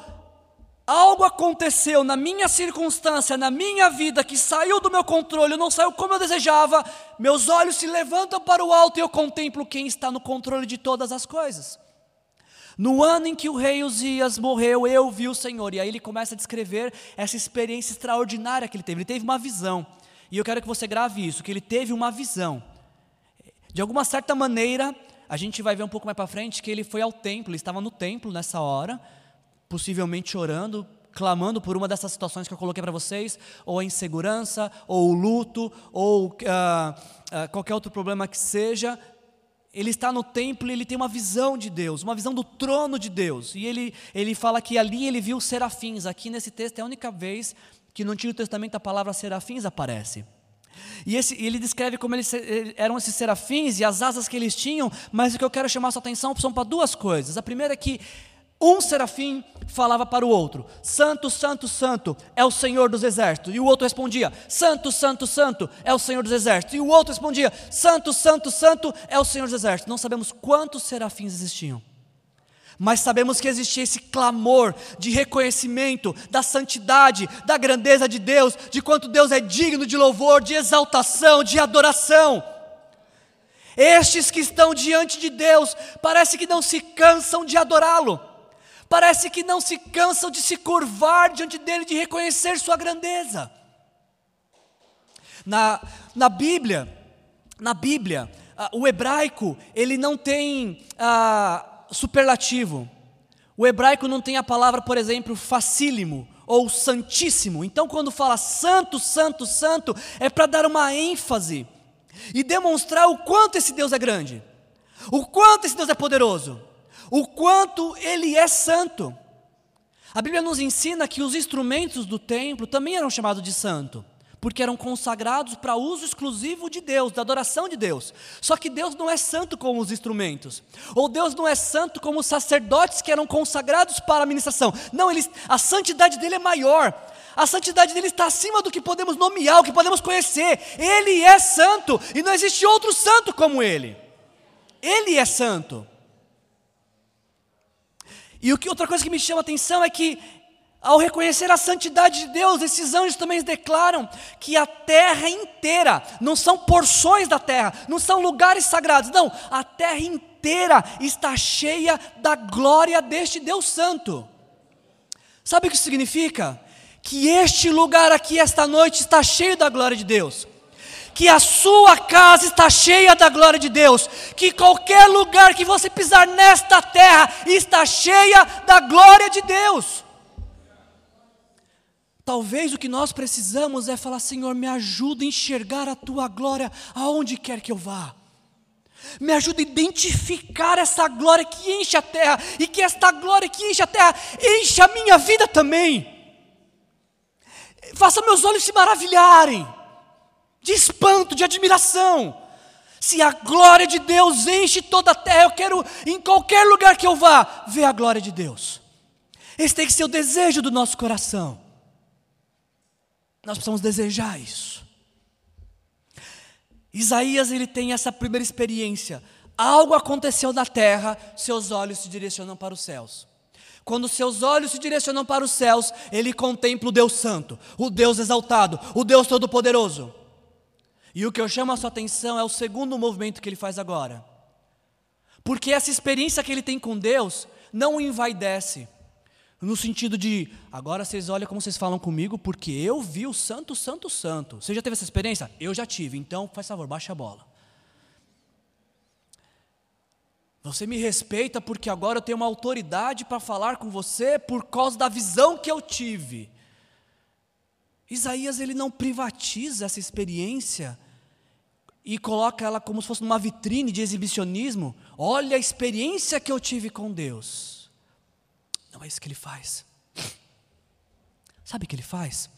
algo aconteceu na minha circunstância, na minha vida, que saiu do meu controle, não saiu como eu desejava, meus olhos se levantam para o alto e eu contemplo quem está no controle de todas as coisas. No ano em que o rei Uzias morreu, eu vi o Senhor. E aí ele começa a descrever essa experiência extraordinária que ele teve. Ele teve uma visão. E eu quero que você grave isso, que ele teve uma visão. De alguma certa maneira, a gente vai ver um pouco mais para frente que ele foi ao templo, ele estava no templo nessa hora, possivelmente orando, clamando por uma dessas situações que eu coloquei para vocês, ou a insegurança, ou o luto, ou uh, uh, qualquer outro problema que seja, ele está no templo e ele tem uma visão de Deus, uma visão do trono de Deus. E ele, ele fala que ali ele viu serafins. Aqui nesse texto é a única vez que no Antigo Testamento a palavra serafins aparece. E esse, ele descreve como eles eram esses serafins e as asas que eles tinham, mas o que eu quero chamar sua atenção são para duas coisas. A primeira é que um serafim falava para o outro: Santo, Santo, Santo é o Senhor dos exércitos. E o outro respondia: Santo, Santo, Santo é o Senhor dos exércitos. E o outro respondia: Santo, Santo, Santo é o Senhor dos exércitos. Não sabemos quantos serafins existiam. Mas sabemos que existia esse clamor de reconhecimento da santidade, da grandeza de Deus, de quanto Deus é digno de louvor, de exaltação, de adoração. Estes que estão diante de Deus, parece que não se cansam de adorá-lo parece que não se cansam de se curvar diante dele, de reconhecer sua grandeza. Na, na Bíblia, na Bíblia, o hebraico, ele não tem uh, superlativo. O hebraico não tem a palavra, por exemplo, facílimo ou santíssimo. Então, quando fala santo, santo, santo, é para dar uma ênfase e demonstrar o quanto esse Deus é grande, o quanto esse Deus é poderoso o quanto ele é santo. A Bíblia nos ensina que os instrumentos do templo também eram chamados de santo, porque eram consagrados para uso exclusivo de Deus, da adoração de Deus. Só que Deus não é santo como os instrumentos, ou Deus não é santo como os sacerdotes que eram consagrados para a ministração. Não, ele, a santidade dele é maior. A santidade dele está acima do que podemos nomear, o que podemos conhecer. Ele é santo e não existe outro santo como ele. Ele é santo. E o que outra coisa que me chama a atenção é que ao reconhecer a santidade de Deus, esses anjos também declaram que a terra inteira, não são porções da terra, não são lugares sagrados, não, a terra inteira está cheia da glória deste Deus Santo. Sabe o que isso significa? Que este lugar aqui, esta noite, está cheio da glória de Deus que a sua casa está cheia da glória de Deus, que qualquer lugar que você pisar nesta terra está cheia da glória de Deus. Talvez o que nós precisamos é falar: Senhor, me ajuda a enxergar a tua glória aonde quer que eu vá. Me ajuda a identificar essa glória que enche a terra e que esta glória que enche a terra enche a minha vida também. Faça meus olhos se maravilharem de espanto, de admiração. Se a glória de Deus enche toda a terra, eu quero, em qualquer lugar que eu vá, ver a glória de Deus. Esse tem que ser o desejo do nosso coração. Nós precisamos desejar isso. Isaías ele tem essa primeira experiência. Algo aconteceu na terra, seus olhos se direcionam para os céus. Quando seus olhos se direcionam para os céus, ele contempla o Deus Santo, o Deus exaltado, o Deus Todo-Poderoso. E o que eu chamo a sua atenção é o segundo movimento que ele faz agora. Porque essa experiência que ele tem com Deus não o envaidece. No sentido de, agora vocês olham como vocês falam comigo, porque eu vi o santo, santo, santo. Você já teve essa experiência? Eu já tive, então faz favor, baixa a bola. Você me respeita porque agora eu tenho uma autoridade para falar com você por causa da visão que eu tive. Isaías ele não privatiza essa experiência e coloca ela como se fosse numa vitrine de exibicionismo. Olha a experiência que eu tive com Deus. Não é isso que ele faz. Sabe o que ele faz?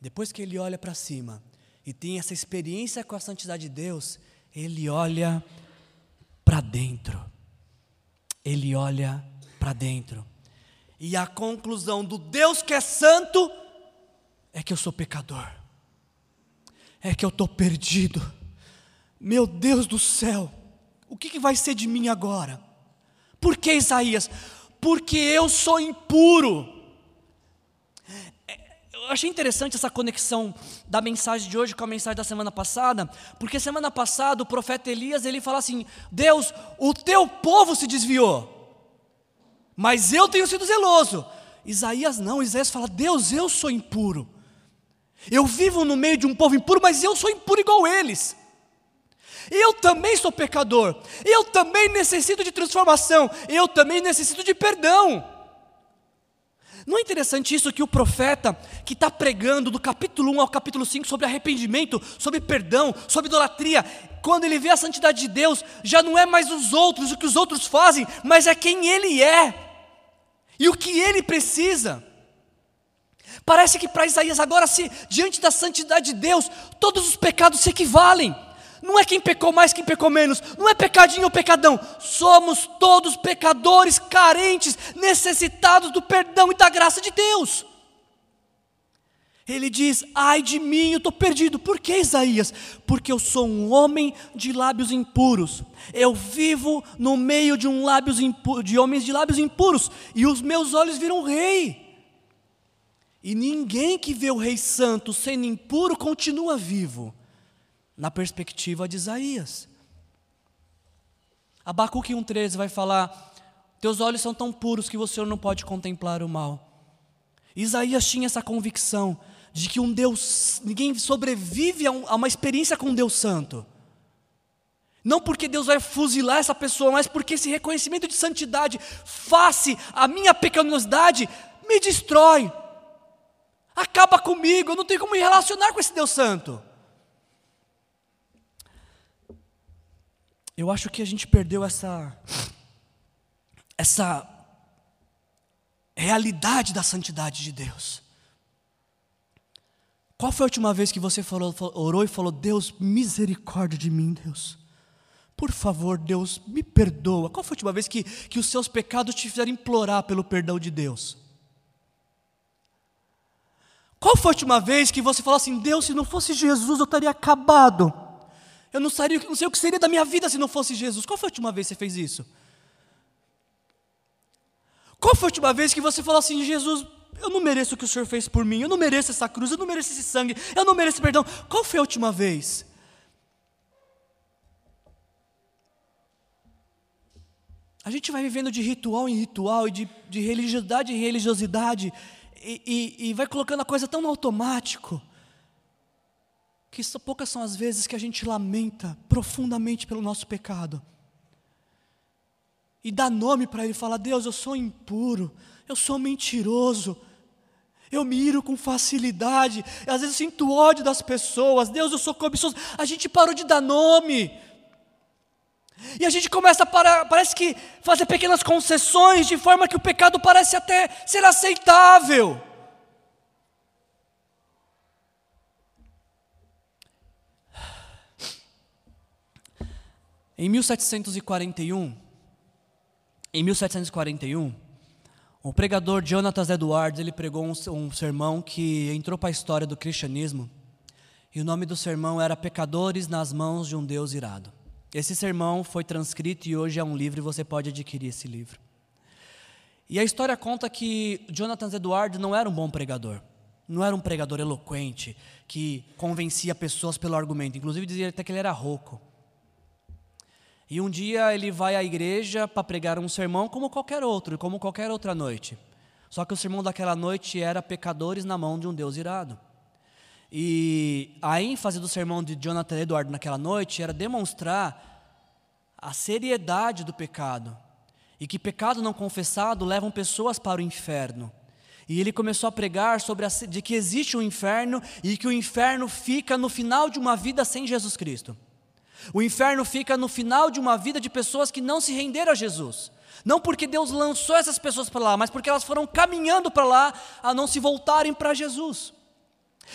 Depois que ele olha para cima e tem essa experiência com a santidade de Deus, ele olha para dentro. Ele olha para dentro. E a conclusão do Deus que é santo é que eu sou pecador. É que eu estou perdido meu Deus do céu, o que, que vai ser de mim agora? Por que Isaías? Porque eu sou impuro. É, eu achei interessante essa conexão da mensagem de hoje com a mensagem da semana passada, porque semana passada o profeta Elias ele fala assim: Deus, o teu povo se desviou, mas eu tenho sido zeloso. Isaías não, Isaías fala: Deus, eu sou impuro. Eu vivo no meio de um povo impuro, mas eu sou impuro igual eles. Eu também sou pecador. Eu também necessito de transformação. Eu também necessito de perdão. Não é interessante isso que o profeta que está pregando do capítulo 1 ao capítulo 5 sobre arrependimento, sobre perdão, sobre idolatria, quando ele vê a santidade de Deus, já não é mais os outros, o que os outros fazem, mas é quem ele é e o que ele precisa. Parece que para Isaías agora, se diante da santidade de Deus, todos os pecados se equivalem. Não é quem pecou mais, quem pecou menos. Não é pecadinho ou pecadão. Somos todos pecadores, carentes, necessitados do perdão e da graça de Deus. Ele diz: Ai de mim, eu estou perdido. Por que, Isaías? Porque eu sou um homem de lábios impuros. Eu vivo no meio de, um lábios de homens de lábios impuros. E os meus olhos viram rei. E ninguém que vê o Rei Santo sendo impuro continua vivo na perspectiva de Isaías. Abacuque 1,13 vai falar: Teus olhos são tão puros que você não pode contemplar o mal. Isaías tinha essa convicção de que um Deus, ninguém sobrevive a, um, uma experiência com um Deus Santo. Não porque Deus vai fuzilar essa pessoa, mas porque esse reconhecimento de santidade, face a minha pecaminosidade, me destrói. Acaba comigo, eu não tenho como me relacionar com esse Deus Santo. Eu acho que a gente perdeu essa essa realidade da santidade de Deus. Qual foi a última vez que você falou, orou e falou: Deus, misericórdia de mim, Deus? Por favor, Deus, me perdoa. Qual foi a última vez que, que os seus pecados te fizeram implorar pelo perdão de Deus? Qual foi a última vez que você falou assim: Deus, se não fosse Jesus, eu estaria acabado? Eu não, saria, não sei o que seria da minha vida se não fosse Jesus. Qual foi a última vez que você fez isso? Qual foi a última vez que você falou assim, Jesus, eu não mereço o que o Senhor fez por mim, eu não mereço essa cruz, eu não mereço esse sangue, eu não mereço perdão. Qual foi a última vez? A gente vai vivendo de ritual em ritual, e de, de religiosidade em religiosidade, e, e, e vai colocando a coisa tão no automático que poucas são as vezes que a gente lamenta profundamente pelo nosso pecado. E dá nome para ele, fala: Deus, eu sou impuro, eu sou mentiroso, eu me iro com facilidade, às vezes sinto ódio das pessoas, Deus, eu sou cobiçoso. A gente parou de dar nome. E a gente começa a parar, parece que fazer pequenas concessões, de forma que o pecado parece até ser aceitável. Em 1741, em 1741, o pregador Jonathan Edwards ele pregou um, um sermão que entrou para a história do cristianismo. E o nome do sermão era Pecadores nas mãos de um Deus irado. Esse sermão foi transcrito e hoje é um livro e você pode adquirir esse livro. E a história conta que Jonathan Edwards não era um bom pregador. Não era um pregador eloquente que convencia pessoas pelo argumento. Inclusive dizia até que ele era rouco. E um dia ele vai à igreja para pregar um sermão como qualquer outro, como qualquer outra noite. Só que o sermão daquela noite era pecadores na mão de um Deus irado. E a ênfase do sermão de Jonathan Edward naquela noite era demonstrar a seriedade do pecado e que pecado não confessado levam pessoas para o inferno. E ele começou a pregar sobre a, de que existe um inferno e que o inferno fica no final de uma vida sem Jesus Cristo. O inferno fica no final de uma vida de pessoas que não se renderam a Jesus. Não porque Deus lançou essas pessoas para lá, mas porque elas foram caminhando para lá a não se voltarem para Jesus.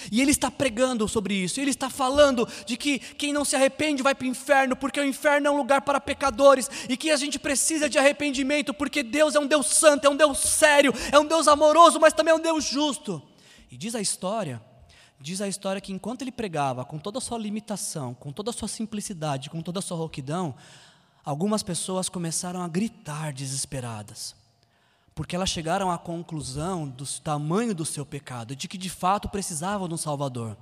E ele está pregando sobre isso, ele está falando de que quem não se arrepende vai para o inferno, porque o inferno é um lugar para pecadores, e que a gente precisa de arrependimento, porque Deus é um Deus santo, é um Deus sério, é um Deus amoroso, mas também é um Deus justo. E diz a história Diz a história que enquanto ele pregava, com toda a sua limitação, com toda a sua simplicidade, com toda a sua rouquidão, algumas pessoas começaram a gritar desesperadas. Porque elas chegaram à conclusão do tamanho do seu pecado, de que de fato precisavam de um Salvador.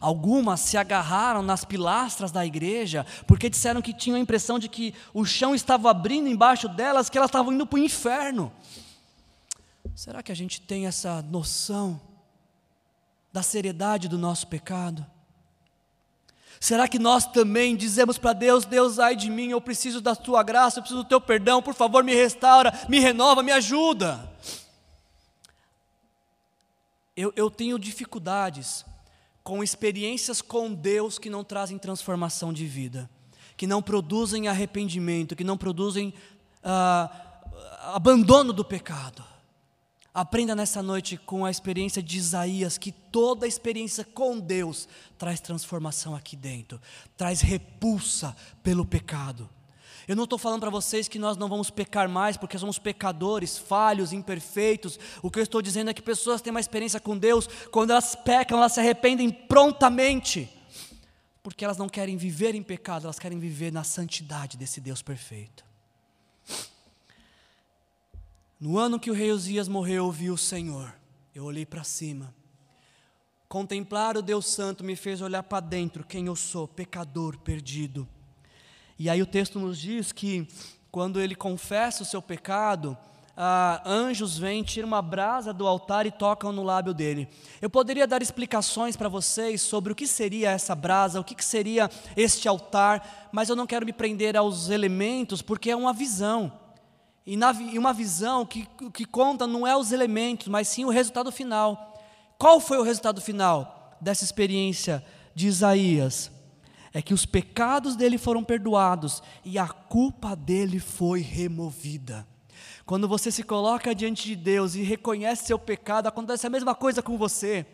Algumas se agarraram nas pilastras da igreja, porque disseram que tinham a impressão de que o chão estava abrindo embaixo delas, que elas estavam indo para o inferno. Será que a gente tem essa noção? Da seriedade do nosso pecado? Será que nós também dizemos para Deus: Deus, ai de mim, eu preciso da tua graça, eu preciso do teu perdão, por favor, me restaura, me renova, me ajuda? eu, eu tenho dificuldades com experiências com Deus que não trazem transformação de vida, que não produzem arrependimento, que não produzem ah, abandono do pecado. Aprenda nessa noite com a experiência de Isaías que toda experiência com Deus traz transformação aqui dentro, traz repulsa pelo pecado. Eu não estou falando para vocês que nós não vamos pecar mais porque somos pecadores, falhos, imperfeitos. O que eu estou dizendo é que pessoas têm uma experiência com Deus, quando elas pecam, elas se arrependem prontamente, porque elas não querem viver em pecado, elas querem viver na santidade desse Deus perfeito. No ano que o rei Uzias morreu, eu vi o Senhor, eu olhei para cima. Contemplar o Deus Santo me fez olhar para dentro, quem eu sou, pecador perdido. E aí o texto nos diz que quando ele confessa o seu pecado, ah, anjos vêm, tiram uma brasa do altar e tocam no lábio dele. Eu poderia dar explicações para vocês sobre o que seria essa brasa, o que, que seria este altar, mas eu não quero me prender aos elementos, porque é uma visão. E, na, e uma visão que, que conta não é os elementos, mas sim o resultado final. Qual foi o resultado final dessa experiência de Isaías? é que os pecados dele foram perdoados e a culpa dele foi removida. Quando você se coloca diante de Deus e reconhece seu pecado, acontece a mesma coisa com você.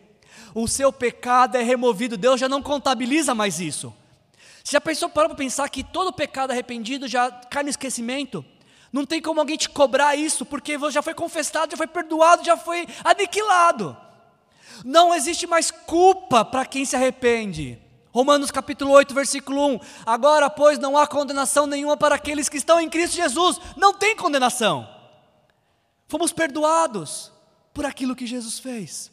O seu pecado é removido, Deus já não contabiliza mais isso. A pessoa parar para pensar que todo pecado arrependido já cai no esquecimento, não tem como alguém te cobrar isso, porque já foi confessado, já foi perdoado, já foi aniquilado. Não existe mais culpa para quem se arrepende. Romanos capítulo 8, versículo 1. Agora, pois, não há condenação nenhuma para aqueles que estão em Cristo Jesus. Não tem condenação. Fomos perdoados por aquilo que Jesus fez.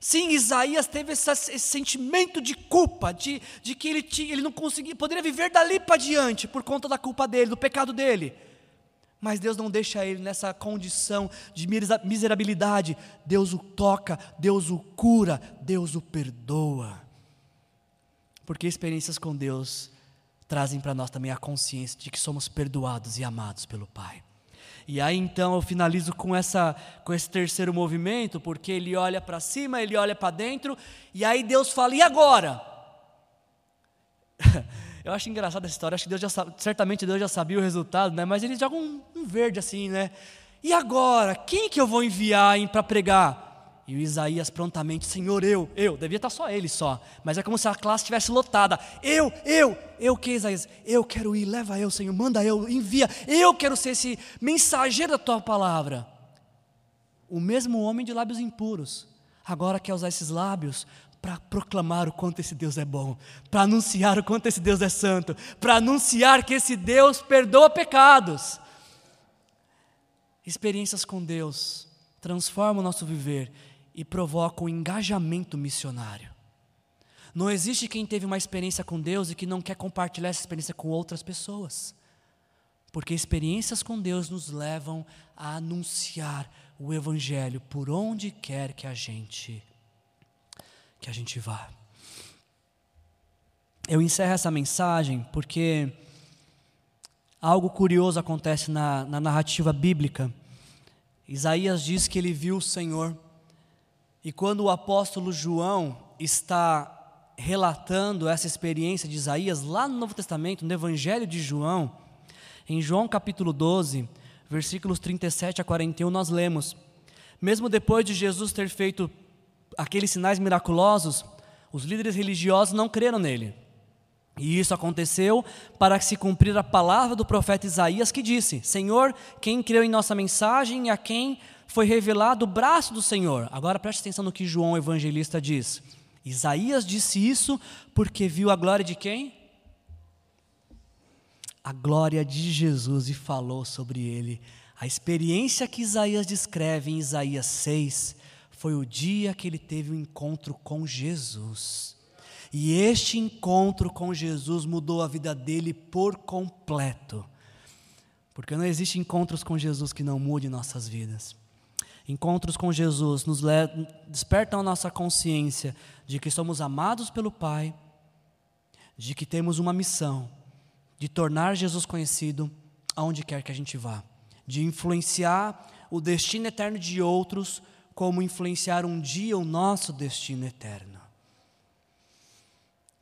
Sim, Isaías teve esse, sentimento de culpa, de, de que ele, tinha, ele não conseguia, poderia viver dali para diante por conta da culpa dele, do pecado dele. Mas Deus não deixa ele nessa condição de miserabilidade. Deus o toca, Deus o cura, Deus o perdoa. Porque experiências com Deus trazem para nós também a consciência de que somos perdoados e amados pelo Pai. E aí então eu finalizo com essa com esse terceiro movimento, porque ele olha para cima, ele olha para dentro, e aí Deus fala: "E agora?" (laughs) eu acho engraçada essa história, acho que Deus já certamente Deus já sabia o resultado, né? Mas ele joga um, um verde assim, né? E agora, quem que eu vou enviar para pregar? E o Isaías prontamente, Senhor, eu, eu, devia estar só ele só, mas é como se a classe estivesse lotada. Eu, eu, eu que Isaías? Eu quero ir, leva eu, Senhor, manda eu, envia. Eu quero ser esse mensageiro da tua palavra. O mesmo homem de lábios impuros, agora quer usar esses lábios para proclamar o quanto esse Deus é bom, para anunciar o quanto esse Deus é santo, para anunciar que esse Deus perdoa pecados. Experiências com Deus transformam o nosso viver e provoca um engajamento missionário. Não existe quem teve uma experiência com Deus e que não quer compartilhar essa experiência com outras pessoas. Porque experiências com Deus nos levam a anunciar o evangelho por onde quer que a gente que a gente vá. Eu encerro essa mensagem porque algo curioso acontece na, na narrativa bíblica. Isaías diz que ele viu o Senhor e quando o apóstolo João está relatando essa experiência de Isaías lá no Novo Testamento, no Evangelho de João, em João capítulo 12, versículos 37 a 41, nós lemos: Mesmo depois de Jesus ter feito aqueles sinais miraculosos, os líderes religiosos não creram nele. E isso aconteceu para que se cumprir a palavra do profeta Isaías que disse: Senhor, quem creu em nossa mensagem e a quem foi revelado o braço do Senhor. Agora preste atenção no que João evangelista diz. Isaías disse isso porque viu a glória de quem? A glória de Jesus e falou sobre ele. A experiência que Isaías descreve em Isaías 6 foi o dia que ele teve o um encontro com Jesus. E este encontro com Jesus mudou a vida dele por completo. Porque não existe encontros com Jesus que não mude nossas vidas. Encontros com Jesus nos despertam a nossa consciência de que somos amados pelo Pai, de que temos uma missão de tornar Jesus conhecido aonde quer que a gente vá, de influenciar o destino eterno de outros como influenciar um dia o nosso destino eterno.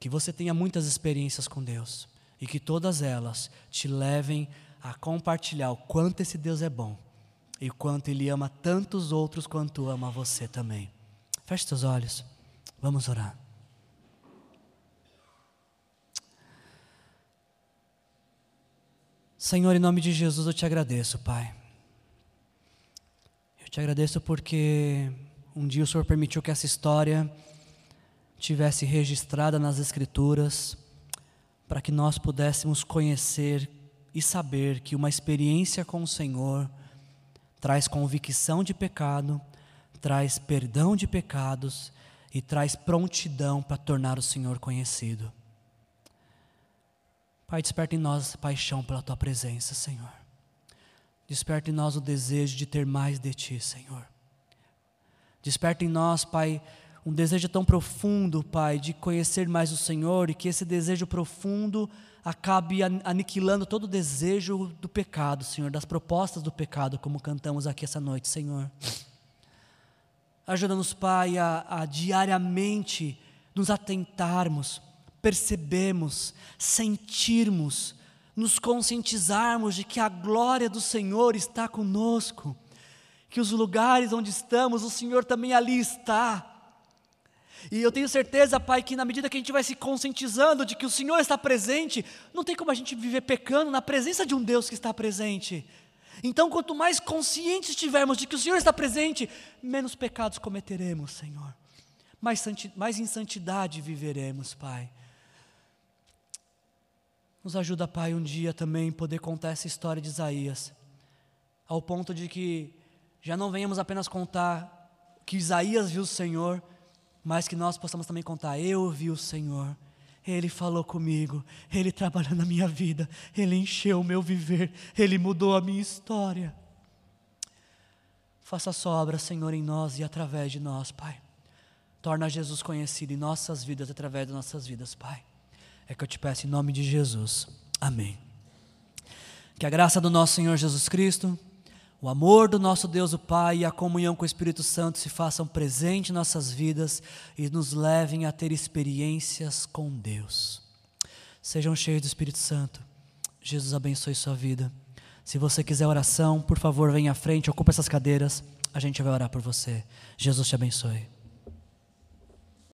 Que você tenha muitas experiências com Deus e que todas elas te levem a compartilhar o quanto esse Deus é bom e quanto Ele ama tantos outros quanto ama você também. Feche seus olhos, vamos orar. Senhor, em nome de Jesus eu te agradeço, Pai. Eu te agradeço porque um dia o Senhor permitiu que essa história tivesse registrada nas Escrituras, para que nós pudéssemos conhecer e saber que uma experiência com o Senhor traz convicção de pecado, traz perdão de pecados e traz prontidão para tornar o Senhor conhecido. Pai, desperta em nós essa paixão pela tua presença, Senhor. Desperta em nós o desejo de ter mais de ti, Senhor. Desperta em nós, Pai, um desejo tão profundo, Pai, de conhecer mais o Senhor e que esse desejo profundo acabe aniquilando todo o desejo do pecado, Senhor, das propostas do pecado, como cantamos aqui essa noite, Senhor. Ajuda-nos, Pai, a, a diariamente nos atentarmos percebemos, sentirmos, nos conscientizarmos de que a glória do Senhor está conosco, que os lugares onde estamos, o Senhor também ali está. E eu tenho certeza, Pai, que na medida que a gente vai se conscientizando de que o Senhor está presente, não tem como a gente viver pecando na presença de um Deus que está presente. Então, quanto mais conscientes estivermos de que o Senhor está presente, menos pecados cometeremos, Senhor. Mais, mais em santidade viveremos, Pai. Nos ajuda, Pai, um dia também poder contar essa história de Isaías, ao ponto de que já não venhamos apenas contar que Isaías viu o Senhor, mas que nós possamos também contar: eu vi o Senhor. Ele falou comigo, Ele trabalhou na minha vida, Ele encheu o meu viver, Ele mudou a minha história. Faça a sua obra, Senhor, em nós e através de nós, Pai. Torna Jesus conhecido em nossas vidas, através das nossas vidas, Pai. É que eu te peço em nome de Jesus. Amém. Que a graça do nosso Senhor Jesus Cristo, o amor do nosso Deus o Pai e a comunhão com o Espírito Santo se façam presente em nossas vidas e nos levem a ter experiências com Deus. Sejam cheios do Espírito Santo. Jesus abençoe sua vida. Se você quiser oração, por favor, venha à frente, ocupe essas cadeiras. A gente vai orar por você. Jesus te abençoe.